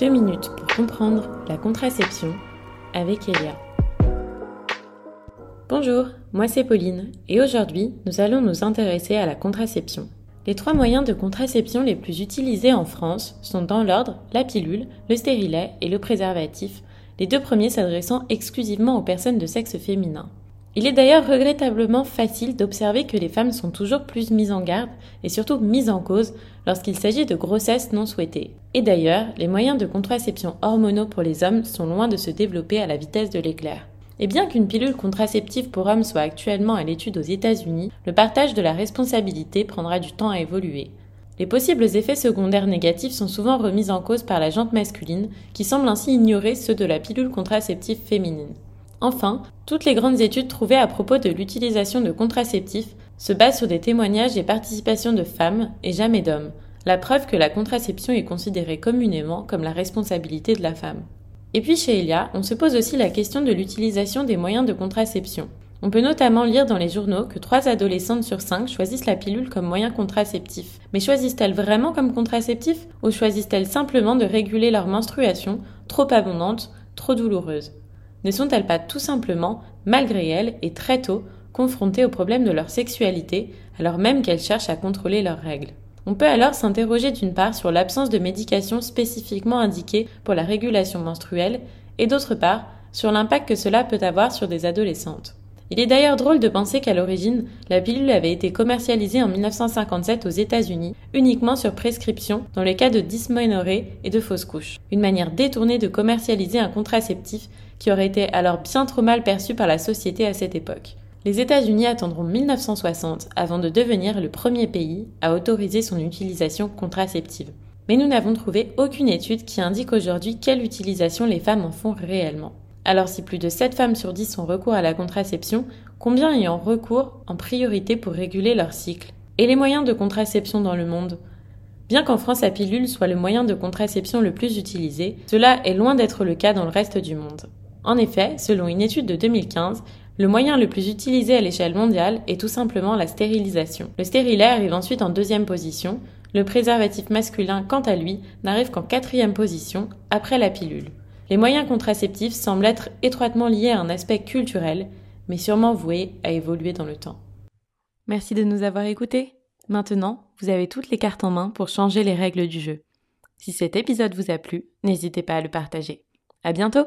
Deux minutes pour comprendre la contraception avec Elia. Bonjour, moi c'est Pauline et aujourd'hui nous allons nous intéresser à la contraception. Les trois moyens de contraception les plus utilisés en France sont dans l'ordre la pilule, le stérilet et le préservatif, les deux premiers s'adressant exclusivement aux personnes de sexe féminin. Il est d'ailleurs regrettablement facile d'observer que les femmes sont toujours plus mises en garde et surtout mises en cause lorsqu'il s'agit de grossesses non souhaitées. Et d'ailleurs, les moyens de contraception hormonaux pour les hommes sont loin de se développer à la vitesse de l'éclair. Et bien qu'une pilule contraceptive pour hommes soit actuellement à l'étude aux États-Unis, le partage de la responsabilité prendra du temps à évoluer. Les possibles effets secondaires négatifs sont souvent remis en cause par la jante masculine, qui semble ainsi ignorer ceux de la pilule contraceptive féminine. Enfin, toutes les grandes études trouvées à propos de l'utilisation de contraceptifs se basent sur des témoignages et participations de femmes et jamais d'hommes, la preuve que la contraception est considérée communément comme la responsabilité de la femme. Et puis chez Elia, on se pose aussi la question de l'utilisation des moyens de contraception. On peut notamment lire dans les journaux que 3 adolescentes sur 5 choisissent la pilule comme moyen contraceptif. Mais choisissent-elles vraiment comme contraceptif ou choisissent-elles simplement de réguler leur menstruation, trop abondante, trop douloureuse? Ne sont-elles pas tout simplement, malgré elles et très tôt, confrontées au problème de leur sexualité, alors même qu'elles cherchent à contrôler leurs règles? On peut alors s'interroger d'une part sur l'absence de médication spécifiquement indiquée pour la régulation menstruelle, et d'autre part sur l'impact que cela peut avoir sur des adolescentes. Il est d'ailleurs drôle de penser qu'à l'origine, la pilule avait été commercialisée en 1957 aux États-Unis, uniquement sur prescription dans les cas de dysménorrhée et de fausses couches. Une manière détournée de commercialiser un contraceptif qui aurait été alors bien trop mal perçu par la société à cette époque. Les États-Unis attendront 1960 avant de devenir le premier pays à autoriser son utilisation contraceptive. Mais nous n'avons trouvé aucune étude qui indique aujourd'hui quelle utilisation les femmes en font réellement. Alors si plus de 7 femmes sur 10 ont recours à la contraception, combien y ont recours en priorité pour réguler leur cycle Et les moyens de contraception dans le monde? Bien qu'en France la pilule soit le moyen de contraception le plus utilisé, cela est loin d'être le cas dans le reste du monde. En effet, selon une étude de 2015, le moyen le plus utilisé à l'échelle mondiale est tout simplement la stérilisation. Le stérilet arrive ensuite en deuxième position, le préservatif masculin, quant à lui, n'arrive qu'en quatrième position, après la pilule. Les moyens contraceptifs semblent être étroitement liés à un aspect culturel, mais sûrement voués à évoluer dans le temps. Merci de nous avoir écoutés. Maintenant, vous avez toutes les cartes en main pour changer les règles du jeu. Si cet épisode vous a plu, n'hésitez pas à le partager. À bientôt!